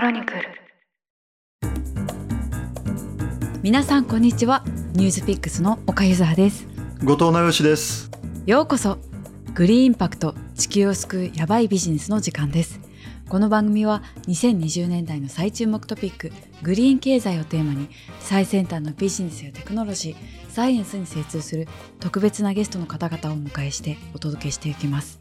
クロニクル。皆さんこんにちは。ニュースピックスの岡ゆずはです。後藤直義です。ようこそ。グリーンインパクト地球を救うヤバいビジネスの時間です。この番組は2020年代の最注目トピックグリーン経済をテーマに最先端のビジネスやテクノロジーサイエンスに精通する特別なゲストの方々をお迎えしてお届けしていきます。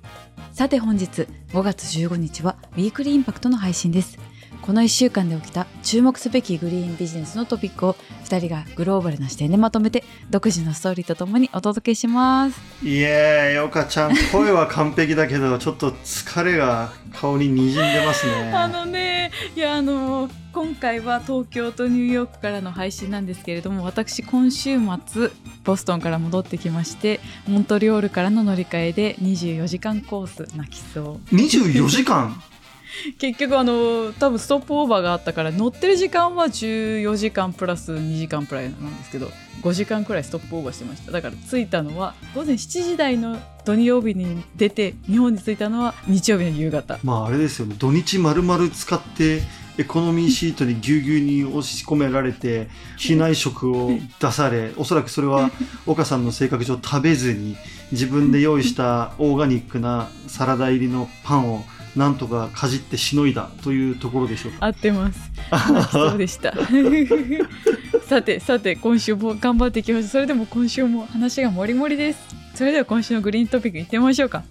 さて本日5月15日はウィークリーインパクトの配信ですこの1週間で起きた注目すべきグリーンビジネスのトピックを2人がグローバルな視点でまとめて独自のストーリーとともにお届けします。いえー岡ちゃん声は完璧だけどちょっと疲れが顔ににじんでますね。あのねいやあの今回は東京とニューヨークからの配信なんですけれども私今週末ボストンから戻ってきましてモントリオールからの乗り換えで24時間コース泣きそう。24時間？結局あの多分ストップオーバーがあったから乗ってる時間は14時間プラス2時間プライなんですけど5時間くらいストップオーバーしてました。だから着いたのは午前7時台の土曜日に出て日本に着いたのは日曜日の夕方。まああれですよね。土日丸々使ってエコノミーシートにぎゅうぎゅうに押し込められて機内食を出されおそらくそれは 岡さんの性格上食べずに自分で用意したオーガニックなサラダ入りのパンをなんとかかじってしのいだというところでしょうか。合ってます。そうでした。さてさて今週も頑張っていきましょう。それでも今週も話がもりもりです。それでは今週のグリーントピックいってみましょうか。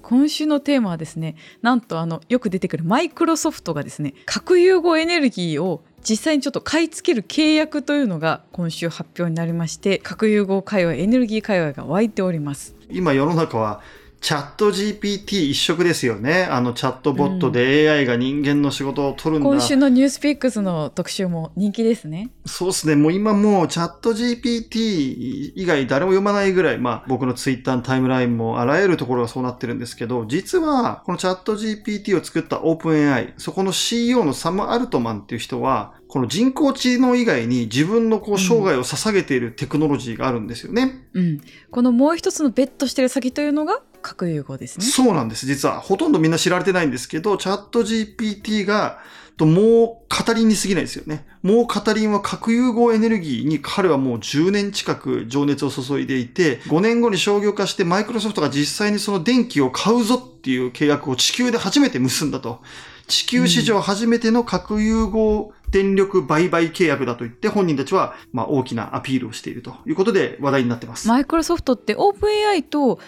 今週のテーマはですねなんとあのよく出てくるマイクロソフトがですね核融合エネルギーを実際にちょっと買い付ける契約というのが今週発表になりまして核融合界隈エネルギー界隈が湧いております。今世の中はチャット GPT 一色ですよね。あのチャットボットで AI が人間の仕事を取るんだ、うん、今週のニュースピックスの特集も人気ですね。そうですね。もう今もうチャット GPT 以外誰も読まないぐらい、まあ僕のツイッターのタイムラインもあらゆるところがそうなってるんですけど、実はこのチャット GPT を作ったオープン AI、そこの CEO のサム・アルトマンっていう人は、この人工知能以外に自分のこう生涯を捧げているテクノロジーがあるんですよね。うん。うん、このもう一つのベットしてる先というのが核融合ですね。そうなんです。実は。ほとんどみんな知られてないんですけど、チャット GPT が、ともう語りに過ぎないですよね。もう語りは核融合エネルギーに彼はもう10年近く情熱を注いでいて、5年後に商業化してマイクロソフトが実際にその電気を買うぞっていう契約を地球で初めて結んだと。地球史上初めての核融合電力売買契約だと言って本人たちはまあ大きなアピールをしているということで話題になってます。マイクロソフトってオープン AI と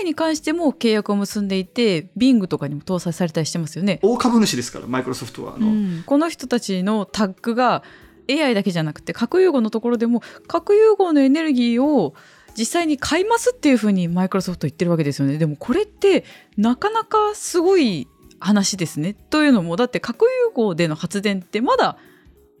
AI に関しても契約を結んでいて Bing とかにも搭載されたりしてますよね。大株主ですからマイクロソフトはあの、うん、この人たちのタッグが AI だけじゃなくて核融合のところでも核融合のエネルギーを実際に買いますっていうふうにマイクロソフト言ってるわけですよね。でもこれってなかなかすごい話ですね。というのもだって核融合での発電ってまだ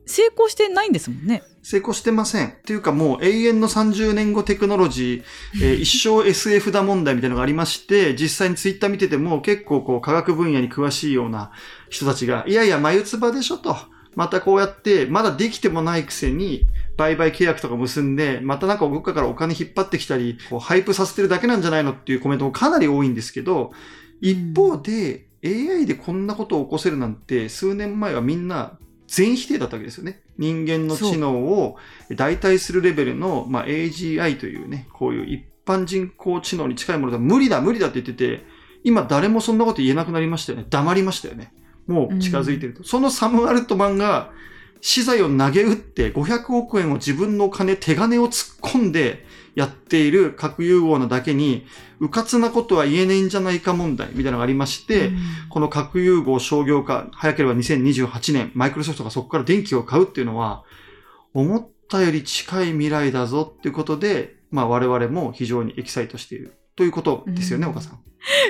成功してないんですもんね。成功してません。っていうかもう永遠の30年後テクノロジー、えー、一生 SF だ問題みたいなのがありまして、実際にツイッター見てても結構こう科学分野に詳しいような人たちが、いやいや眉唾でしょと。またこうやって、まだできてもないくせに、売買契約とか結んで、またなんかどっかからお金引っ張ってきたり、こうハイプさせてるだけなんじゃないのっていうコメントもかなり多いんですけど、一方で、AI でこんなことを起こせるなんて、数年前はみんな全否定だったわけですよね。人間の知能を代替するレベルの、まあ、AGI というね、こういう一般人工知能に近いものだ、無理だ、無理だって言ってて、今誰もそんなこと言えなくなりましたよね。黙りましたよね。もう近づいてると。うん、そのサム・アルトマンが資材を投げ打って500億円を自分の金、手金を突っ込んで、やっている核融合なだけに、うかつなことは言えないんじゃないか問題みたいなのがありまして、うん、この核融合商業化、早ければ2028年、マイクロソフトがそこから電気を買うっていうのは、思ったより近い未来だぞっていうことで、まあ我々も非常にエキサイトしているということですよね、うん、岡さん。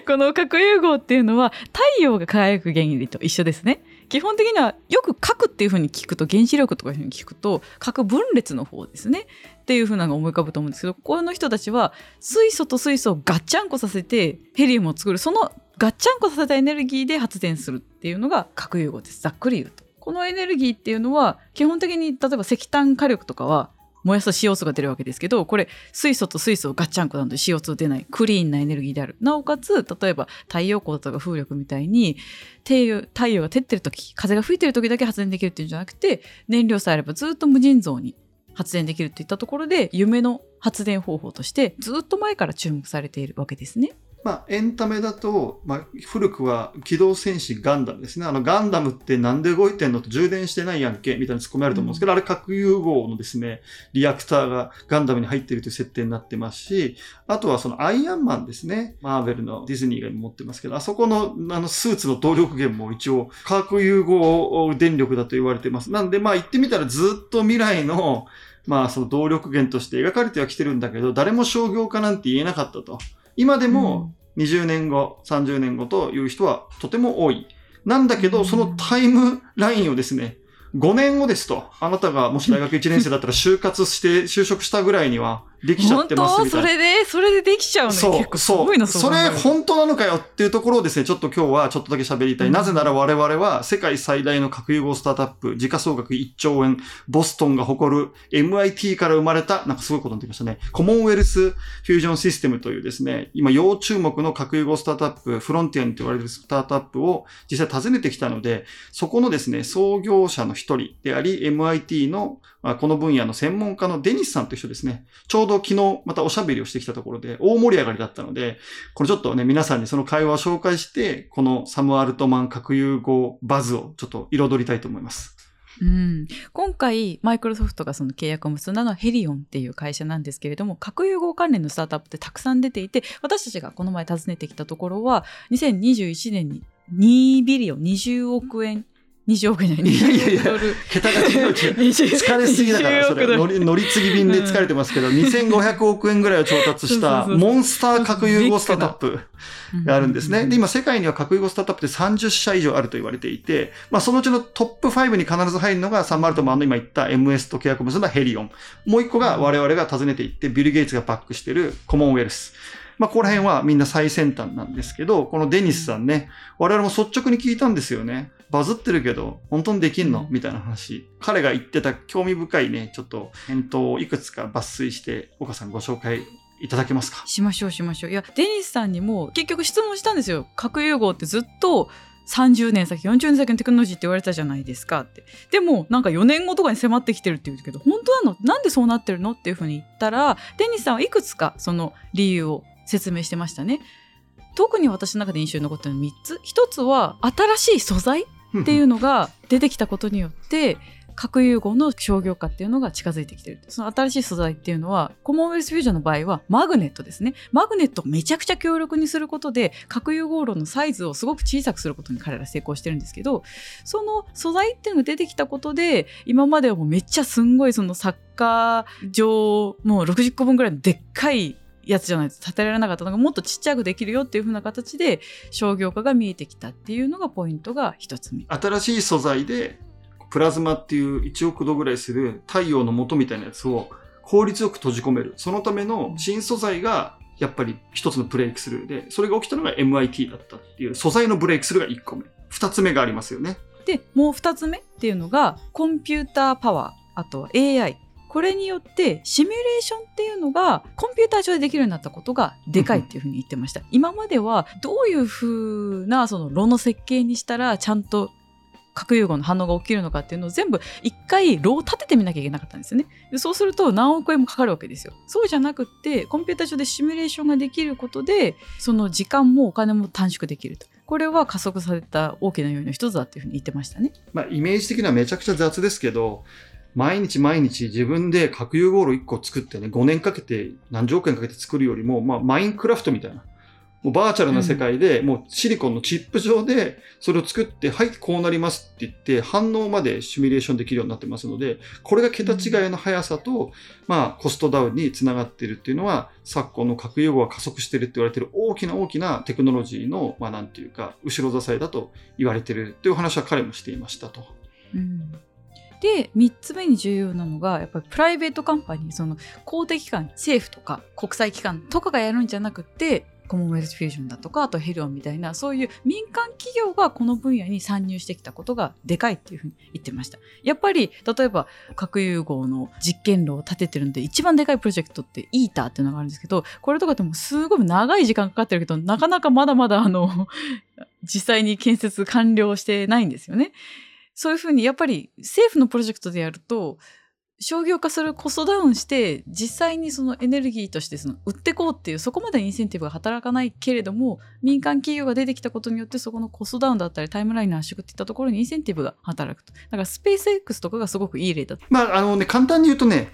この核融合っていうのは太陽が輝く原理と一緒ですね。基本的にはよく核っていうふうに聞くと原子力とかいうふうに聞くと核分裂の方ですねっていうふうなのが思い浮かぶと思うんですけどこの人たちは水素と水素をガッチャンコさせてヘリウムを作る。そのガッチャンコさせたエネルギーで発電するっていうのが核融合です。ざっくり言うと。このエネルギーっていうのは基本的に例えば石炭火力とかは燃やす CO2 が出るわけですけどこれ水素と水素をガッチャンコなんで CO2 出ないクリーンなエネルギーである。なおかつ例えば太陽光とか風力みたいに太陽太陽が照ってる時風が吹いてる時だけ発電できるっていうんじゃなくて燃料さえあればずっと無尽蔵に発電できるっていったところで夢の発電方法としてずっと前から注目されているわけですね。まあ、エンタメだと、まあ、古くは機動戦士ガンダムですね。あの、ガンダムってなんで動いてんのと充電してないやんけみたいなツッコミあると思うんですけど、うん、あれ核融合のですね、リアクターがガンダムに入っているという設定になってますし、あとはそのアイアンマンですね。マーベルのディズニーが持ってますけど、あそこのあのスーツの動力源も一応核融合電力だと言われてます。なんでまあ言ってみたらずっと未来のまあその動力源として描かれてはきてるんだけど、誰も商業化なんて言えなかったと。今でも20年後、30年後という人はとても多い。なんだけど、そのタイムラインをですね、5年後ですと、あなたがもし大学1年生だったら就活して就職したぐらいには、できちゃってますみたいな。それで、それでできちゃうのそう、結構すごいのそれ本当なのかよっていうところをですね、ちょっと今日はちょっとだけ喋りたい。うん、なぜなら我々は世界最大の核融合スタートアップ、時価総額1兆円、ボストンが誇る MIT から生まれた、なんかすごいことになってきましたね。コモンウェルスフュージョンシステムというですね、今要注目の核融合スタートアップ、フロンティアンと言われるスタートアップを実際訪ねてきたので、そこのですね、創業者の一人であり、MIT のこの分野の専門家のデニスさんという人ですね、ちょうど昨日またおしゃべりをしてきたところで大盛り上がりだったので、これちょっとね、皆さんにその会話を紹介して、このサム・アルトマン核融合バズをちょっと彩りたいと思います。うん、今回マイクロソフトがその契約を結んだのはヘリオンっていう会社なんですけれども核融合関連のスタートアップってたくさん出ていて私たちがこの前訪ねてきたところは2021年に2ビリオン20億円20億円じゃない、いやいやいや、桁が違う違う。疲れすぎだから、それ乗り。乗り継ぎ便で疲れてますけど、うん、2500億円ぐらいを調達したモンスター核融合スタートアップがあるんですね。で、今世界には核融合スタートアップって30社以上あると言われていて、まあそのうちのトップ5に必ず入るのがサンマルトマンの今言った MS と契約を結んだヘリオン。もう一個が我々が訪ねていって、ビル・ゲイツがバックしてるコモンウェルス。まあ、ここら辺はみんな最先端なんですけど、このデニスさんね、我々も率直に聞いたんですよね。バズってるけど、本当にできんの？みたいな話。彼が言ってた興味深いね、ちょっと返答をいくつか抜粋して、岡さんご紹介いただけますか？しましょうしましょう。いや、デニスさんにも結局質問したんですよ。核融合ってずっと30年先40年先のテクノロジーって言われたじゃないですかってでもなんか4年後とかに迫ってきてるって言うけど本当なの？なんでそうなってるの？っていうふうに言ったらデニスさんはいくつかその理由を説明してましたね。特に私の中で印象に残ってるの3つ。1つは新しい素材っていうのが出てきたことによって核融合の商業化っていうのが近づいてきてる。その新しい素材っていうのは、コモンウェルスフュージョンの場合はマグネットですね。マグネットをめちゃくちゃ強力にすることで、核融合炉のサイズをすごく小さくすることに彼ら成功してるんですけど、その素材っていうのが出てきたことで、今まではもうめっちゃすんごいそのサッカー場、もう60個分ぐらいのでっかいやつじゃないと建てられなかったのがもっとちっちゃくできるよっていう風な形で商業化が見えてきたっていうのがポイントが一つ目。新しい素材でプラズマっていう1億度ぐらいする太陽の元みたいなやつを効率よく閉じ込める。そのための新素材がやっぱり一つのブレイクスルーで、それが起きたのが MIT だったっていう素材のブレイクスルーが1個目。2つ目がありますよね。で、もう2つ目っていうのがコンピューターパワー、あとは AI。これによってシミュレーションっていうのがコンピューター上でできるようになったことがでかいっていうふうに言ってました。今まではどういうふうなその炉の設計にしたらちゃんと核融合の反応が起きるのかっていうのを全部一回炉を立ててみなきゃいけなかったんですよね。でそうすると何億円もかかるわけですよ。そうじゃなくってコンピューター上でシミュレーションができることでその時間もお金も短縮できると。これは加速された大きな要因の一つだっていうふうに言ってましたね。まあイメージ的にはめちゃくちゃ雑ですけど毎日毎日自分で核融合炉1個作ってね、5年かけて何十億円かけて作るよりも、まあ、マインクラフトみたいな。もうバーチャルな世界で、もうシリコンのチップ上でそれを作って、はい、こうなりますって言って、反応までシミュレーションできるようになってますので、これが桁違いの速さと、まあ、コストダウンにつながっているっていうのは、昨今の核融合が加速しているって言われている大きな大きなテクノロジーの、まあ、なんていうか、後ろ支えだと言われているっていう話は彼もしていましたと。で3つ目に重要なのがやっぱりプライベートカンパニーその公的機関政府とか国際機関とかがやるんじゃなくてコモンウェルスフュージョンだとかあとヘルオンみたいなそういう民間企業がこの分野に参入してきたことがでかいっていうふうに言ってました。やっぱり例えば核融合の実験炉を建ててるんで一番でかいプロジェクトってイーターっていうのがあるんですけどこれとかでもすごい長い時間かかってるけどなかなかまだまだあの 実際に建設完了してないんですよね。そういうふうにやっぱり政府のプロジェクトでやると商業化するコストダウンして実際にそのエネルギーとしてその売ってこうっていうそこまでインセンティブが働かないけれども民間企業が出てきたことによってそこのコストダウンだったりタイムラインの圧縮っていったところにインセンティブが働くとだからスペース X とかがすごくいい例だと。まあ、あのね、簡単に言うとね、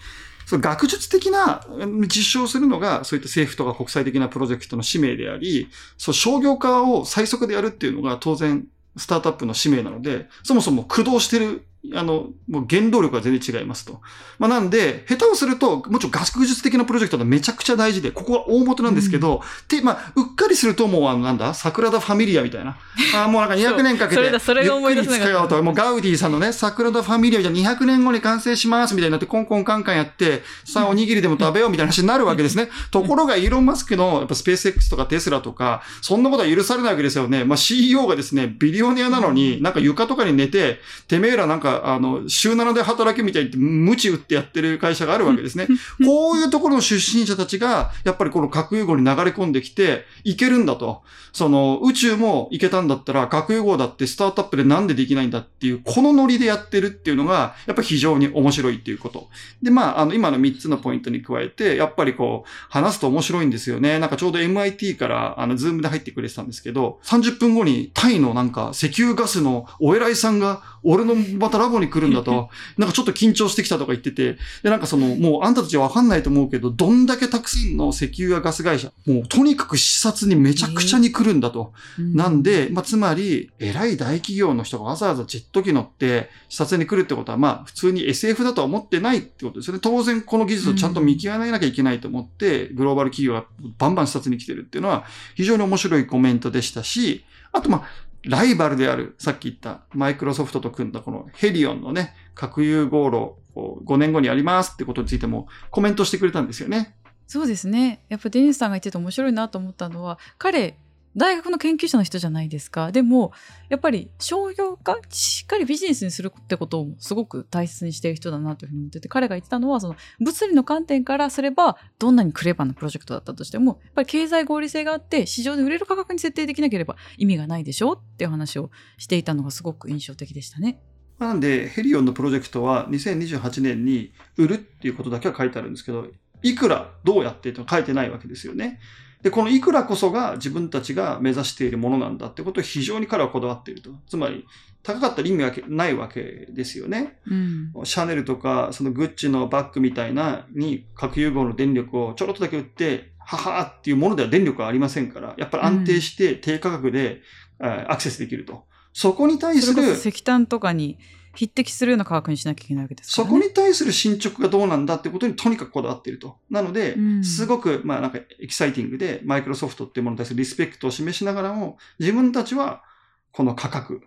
その学術的な実証するのが、そういった政府とか国際的なプロジェクトの使命であり、そう商業化を最速でやるっていうのが当然スタートアップの使命なので、そもそも駆動してるあの、もう原動力が全然違いますと。まあなんで、下手をすると、もちろん学術的なプロジェクトがめちゃくちゃ大事で、ここは大元なんですけど、うん、で、まあ、うっかりするともう、あの、なんだ、桜田ファミリアみたいな。ああ、もうなんか200年かけて、それそれが思い出せなかった。もうガウディさんのね、桜田ファミリアみたいな200年後に完成しますみたいになって、コンコンカンカンやって、さあおにぎりでも食べようみたいな話になるわけですね。ところが、イーロン・マスクの、やっぱスペース X とかテスラとか、そんなことは許されないわけですよね。まあ CEO がですね、ビリオネアなのに、なんか床とかに寝て、てめえらなんか、あの、週7で働けみたいに鞭打ってやってる会社があるわけですね。こういうところの出身者たちが、やっぱりこの核融合に流れ込んできて、いけるんだと。その、宇宙もいけたんだったら、核融合だってスタートアップでなんでできないんだっていう、このノリでやってるっていうのが、やっぱり非常に面白いっていうこと。で、まあ、あの、今の3つのポイントに加えて、やっぱりこう、話すと面白いんですよね。なんかちょうど MIT から、あの、ズームで入ってくれてたんですけど、30分後にタイのなんか石油ガスのお偉いさんが、俺のまたラボに来るんだと、なんかちょっと緊張してきたとか言ってて、で、なんかその、もうあんたたちはわかんないと思うけど、どんだけたくさんの石油やガス会社、もうとにかく視察にめちゃくちゃに来るんだと。えー、なんで、まあ、つまり、偉い大企業の人がわざわざジェット機乗って視察に来るってことは、まあ、普通に SF だとは思ってないってことですよね。当然この技術をちゃんと見極めなきゃいけないと思って、グローバル企業がバンバン視察に来てるっていうのは、非常に面白いコメントでしたし、あと、まあ、ライバルである、さっき言ったマイクロソフトと組んだこのヘリオンのね、核融合炉5年後にやりますってことについてもコメントしてくれたんですよね。そうですね。やっぱデニスさんが言ってて面白いなと思ったのは、彼、大学の研究者の人じゃないですか。でも、やっぱり商業化、しっかりビジネスにするってことをすごく大切にしている人だなというふうに思ってて、彼が言ってたのは、その物理の観点からすれば、どんなにクレバーなプロジェクトだったとしても、やっぱり経済合理性があって、市場で売れる価格に設定できなければ意味がないでしょっていう話をしていたのがすごく印象的でしたね。なんで、ヘリオンのプロジェクトは2028年に売るっていうことだけは書いてあるんですけど、いくら、どうやってって書いてないわけですよね。で、このいくらこそが自分たちが目指しているものなんだってことを非常に彼はこだわっていると。つまり、高かったら意味はないわけですよね。うん、シャネルとか、そのグッチのバッグみたいなに核融合の電力をちょろっとだけ売って、ははっていうものでは電力はありませんから、やっぱり安定して低価格で、うん、アクセスできると。そこに対する。石炭とかに匹敵するような価格にしなきゃいけないわけですから、ね、そこに対する進捗がどうなんだってことにとにかくこだわっていると。なので、うん、すごく、まあなんかエキサイティングで、マイクロソフトっていうものに対するリスペクトを示しながらも、自分たちはこの価格、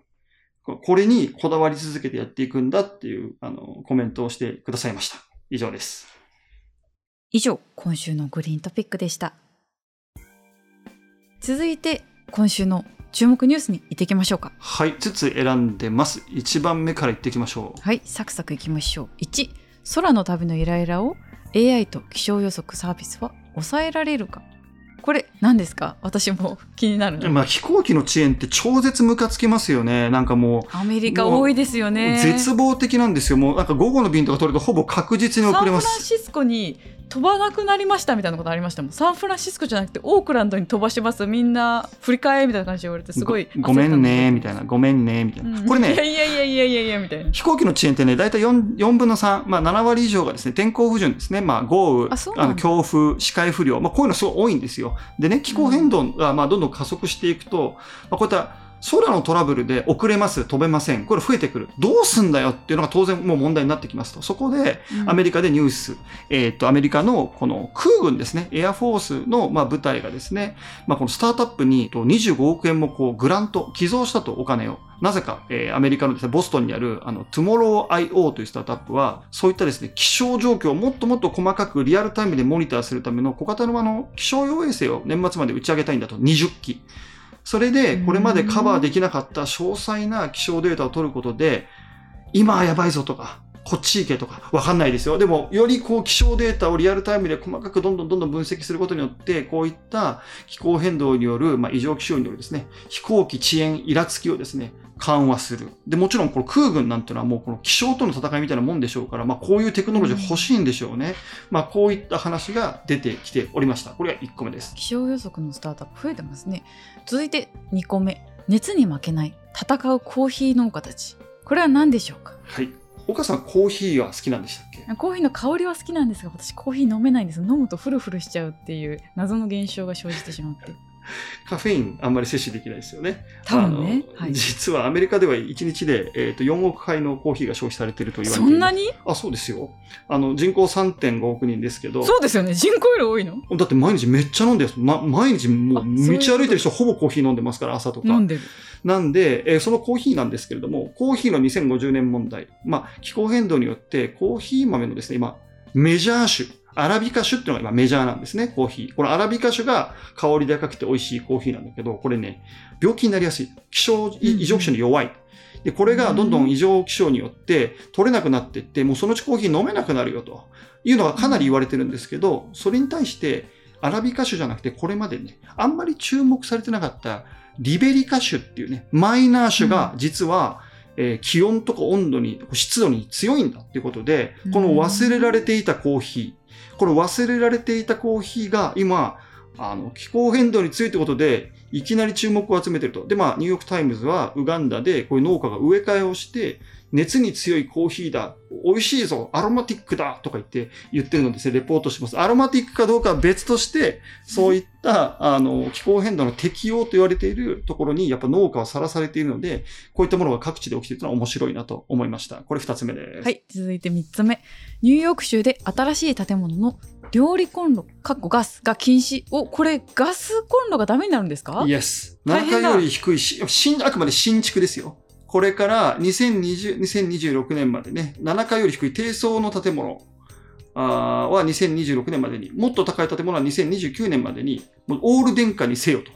これにこだわり続けてやっていくんだっていう、あの、コメントをしてくださいました。以上です。以上、今週のグリーントピックでした。続いて、今週の注目ニュースに行ってきましょうか。はい5つ選んでます。1番目から行っていきましょう。はいサクサクいきましょう。1空の旅のイライラを AI と気象予測サービスは抑えられるか。これ何ですか？私も 気になる。まあ飛行機の遅延って超絶ムカつきますよね。なんかもうアメリカ多いですよね。絶望的なんですよ。もうなんか午後の便とか取るとほぼ確実に遅れます。サンフランシスコに飛ばなくなりましたみたいなことありましたもん。サンフランシスコじゃなくてオークランドに飛ばします。みんな振り替えみたいな感じで言われてすごいごめんねみたいな。ごめんねみたいな、うん、これね。いやいやいやいやいやいやみたいな。飛行機の遅延ってね大体 4, 4分の3、まあ、7割以上がですね天候不順ですね、まあ、豪雨あの強風視界不良、まあ、こういうのすごい多いんですよ。でね気候変動がまあどんどん加速していくと、まあ、こういった空のトラブルで遅れます、飛べません。これ増えてくる。どうすんだよっていうのが当然もう問題になってきますと。そこで、アメリカでニュース、えーっと、アメリカのこの空軍ですね、エアフォースのまあ部隊がですね、まあこのスタートアップにと25億円もこうグラント、寄贈したとお金を。なぜか、えーアメリカのですね、ボストンにある、あの、Tomorrow.io というスタートアップは、そういったですね、気象状況をもっともっと細かくリアルタイムでモニターするための小型のあの、気象用衛星を年末まで打ち上げたいんだと、20機。それで、これまでカバーできなかった詳細な気象データを取ることで、今はやばいぞとか、こっち行けとか、わかんないですよ。でも、よりこう気象データをリアルタイムで細かくどんどんどんどん分析することによって、こういった気候変動による、まあ、異常気象によるですね、飛行機遅延、イラつきをですね、緩和する。で、もちろんこの空軍なんていうのはもうこの気象との戦いみたいなもんでしょうから、まあこういうテクノロジー欲しいんでしょうね。まあこういった話が出てきておりました。これが1個目です。気象予測のスタートアップ増えてますね続いて2個目熱に負けない戦うコーヒー農家たちこれは何でしょうか？はい。岡さん、コーヒーは好きなんでしたっけ？コーヒーの香りは好きなんですが私コーヒー飲めないんです飲むとフルフルしちゃうっていう謎の現象が生じてしまって カフェインあんまり摂取できないですよね。多分ねはい実はアメリカでは1日で、えー、と4億杯のコーヒーが消費されていると言われてそんなに？あ、そうですよ。あの、人口3.5億人ですけど、そうですよね人口より多いの？だって毎日めっちゃ飲んでる。ま、毎日もう道歩いてる人ほぼコーヒー飲んでますから、朝とか。飲んでるなんで、えーそのコーヒーなんですけれども、コーヒーの2050年問題。まあ、気候変動によって、コーヒー豆のですね、今、メジャー種、アラビカ種っていうのが今メジャーなんですね、コーヒー。このアラビカ種が香り高くて美味しいコーヒーなんだけど、これね、病気になりやすい。気象異常気象に弱い。で、これがどんどん異常気象によって取れなくなっていって、もうそのうちコーヒー飲めなくなるよというのがかなり言われてるんですけど、それに対して、アラビカ種じゃなくて、これまでね、あんまり注目されてなかったリベリカ種っていうね、マイナー種が実は、えー気温とか温度に、湿度に強いんだっていうことで、この忘れられていたコーヒー、これ忘れられていたコーヒーが今、あの、気候変動に強いってことで、いきなり注目を集めてると。で、まあ、ニューヨークタイムズは、ウガンダで、こういう農家が植え替えをして、熱に強いコーヒーだ、美味しいぞ、アロマティックだ、とか言って、言ってるのですね、レポートします。アロマティックかどうかは別として、そういった、あの、気候変動の適応と言われているところに、やっぱ農家はさらされているので、こういったものが各地で起きているのは面白いなと思いました。これ二つ目です。はい続いて3つ目ニューヨーク州で新しい建物の料理コンロかっこガスが禁止おこれガスコンロがダメになるんですか？イエス。7大変だ階より低いし、新、あくまで新築ですよ。これから2020 2026年までね、7階より低い低層の建物あーは2026年までに、もっと高い建物は2029年までに、もうオール電化にせよと。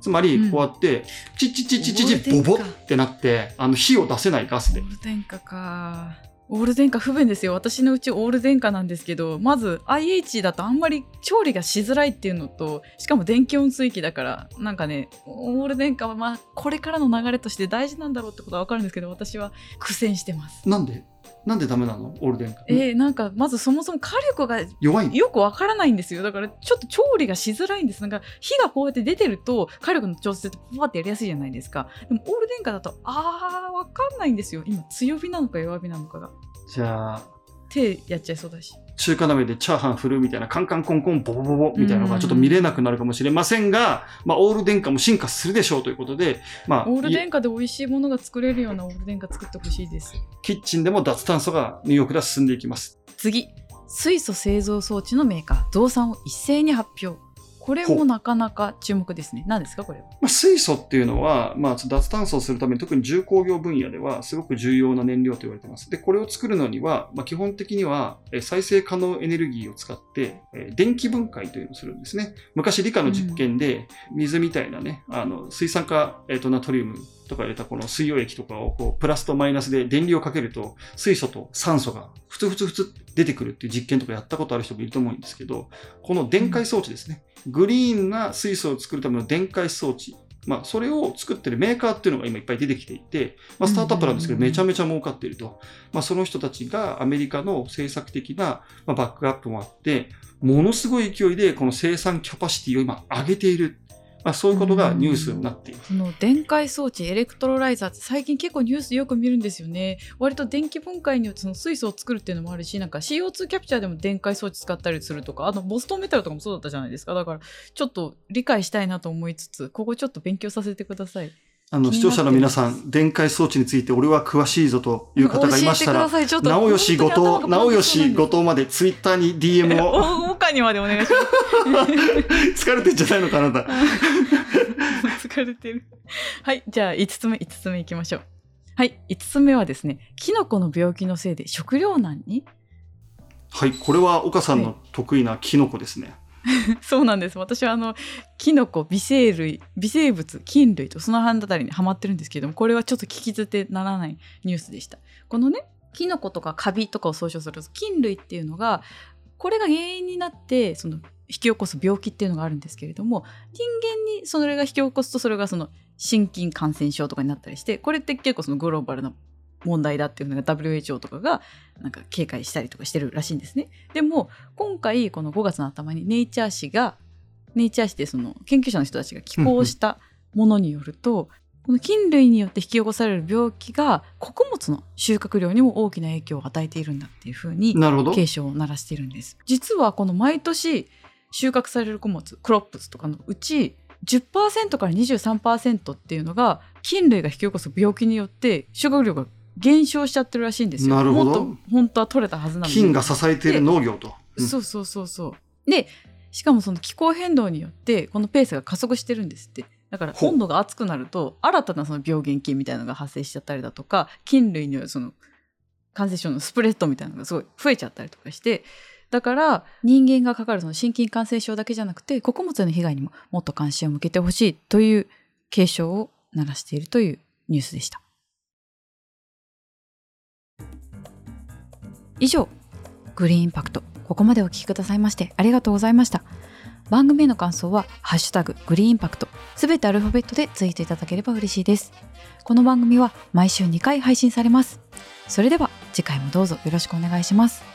つまりうん、こうやって、チッチッチッチッチッボボってなって、あの、火を出せないガスでオー。ル電化かオール電化不便ですよ。私のうちオール電化なんですけどまず IH だとあんまり調理がしづらいっていうのとしかも電気温水器だからなんかねオール電化はまあこれからの流れとして大事なんだろうってことは分かるんですけど私は苦戦してます。なんで？なんでダメなの？オール電化。えー、なんかまずそもそも火力が弱いの？よくわからないんですよ。だからちょっと調理がしづらいんです。なんか火がこうやって出てると火力の調節ってパパってやりやすいじゃないですか。でもオール電化だとあーわかんないんですよ。今強火なのか弱火なのかが。じゃあ、手やっちゃいそうだし中華鍋でチャーハン振るみたいなカンカンコンコンボボボボみたいなのがちょっと見れなくなるかもしれませんが、まあ、オール電化も進化するでしょうということで、まあ、オールい電化で美味しいものが作れるようなオール電化作ってほしいです。キッチンでも脱炭素がニューヨークでは進んでいきます。次。水素製造装置のメーカー。増産を一斉に発表これもなかなか注目ですね何ですかこれは？まあ、水素っていうのは、まあ、脱炭素をするために特に重工業分野ではすごく重要な燃料と言われてます。で、これを作るのには、まあ、基本的には再生可能エネルギーを使って、え電気分解というのをするんですね。昔理科の実験で水みたいなね、あの水酸化、えーとナトリウムとか入れたこの水溶液とかをこうプラスとマイナスで電流をかけると水素と酸素がふつふつふつ出てくるっていう実験とかやったことある人もいると思うんですけど、この電解装置ですね。グリーンな水素を作るための電解装置。まあ、それを作ってるメーカーっていうのが今いっぱい出てきていて、まあ、スタートアップなんですけど、めちゃめちゃ儲かっていると。まあ、その人たちがアメリカの政策的なまあバックアップもあって、ものすごい勢いでこの生産キャパシティを今上げている。まあ、そういうことがニュースになっています。その電解装置エレクトロライザーって最近結構ニュースよく見るんですよね。割と電気分解によってその水素を作るっていうのもあるしなんか CO2 キャプチャーでも電解装置使ったりするとかあとボストンメタルとかもそうだったじゃないですか。だからちょっと理解したいなと思いつつここちょっと勉強させてくださいあの、気視聴者の皆さん、電解装置について俺は詳しいぞという方がいましたら、直吉後藤、本当に頭がパン直クし後藤までツイッターに DM を、お岡にまでお願いします。疲れてんじゃないのかあなた。疲れてる。はい、じゃあ5つ目、5つ目いきましょう。はい、5つ目はですね、キノコの病気のせいで食糧難にはい、これは岡さんの得意なキノコですね。そうなんです。私はあの、キノコ、微生類、微生物、菌類とその半たたりにハマってるんですけれども、これはちょっと聞き捨てならないニュースでした。このね、キノコとかカビとかを総称する菌類っていうのが、これが原因になって、その、引き起こす病気っていうのがあるんですけれども、人間にそれが引き起こすと、それがその、心筋感染症とかになったりして、これって結構そのグローバルな問題だっていうのが WHO とかがなんか警戒したりとかしてるらしいんですね。でも今回この5月の頭にネイチャー誌がネイチャー誌でその研究者の人たちが寄稿したものによるとこの菌類によって引き起こされる病気が穀物の収穫量にも大きな影響を与えているんだっていうふうに。警鐘を鳴らしているんです。実はこの毎年収穫される穀物クロップスとかのうち10%から23%っていうのが菌類が引き起こす病気によって収穫量が減少しちゃってるらしいんですよ。なるほど本当は取れたはずなのに。菌が支えている農業と。うんそうそうそうそう。でしかもその気候変動によってこのペースが加速してるんですって。だから温度が暑くなると新たなその病原菌みたいなのが発生しちゃったりだとか菌類によるその感染症のスプレッドみたいなのがすごい増えちゃったりとかしてだから人間がかかるその心筋感染症だけじゃなくて穀物への被害にももっと関心を向けてほしいという警鐘を鳴らしているというニュースでした。以上グリーンインパクト。ここまでお聞きくださいましてありがとうございました。番組への感想は「ハッシュタググリーンインパクト」すべてアルファベットでツイートいただければ嬉しいです。この番組は毎週2回配信されます。それでは次回もどうぞよろしくお願いします。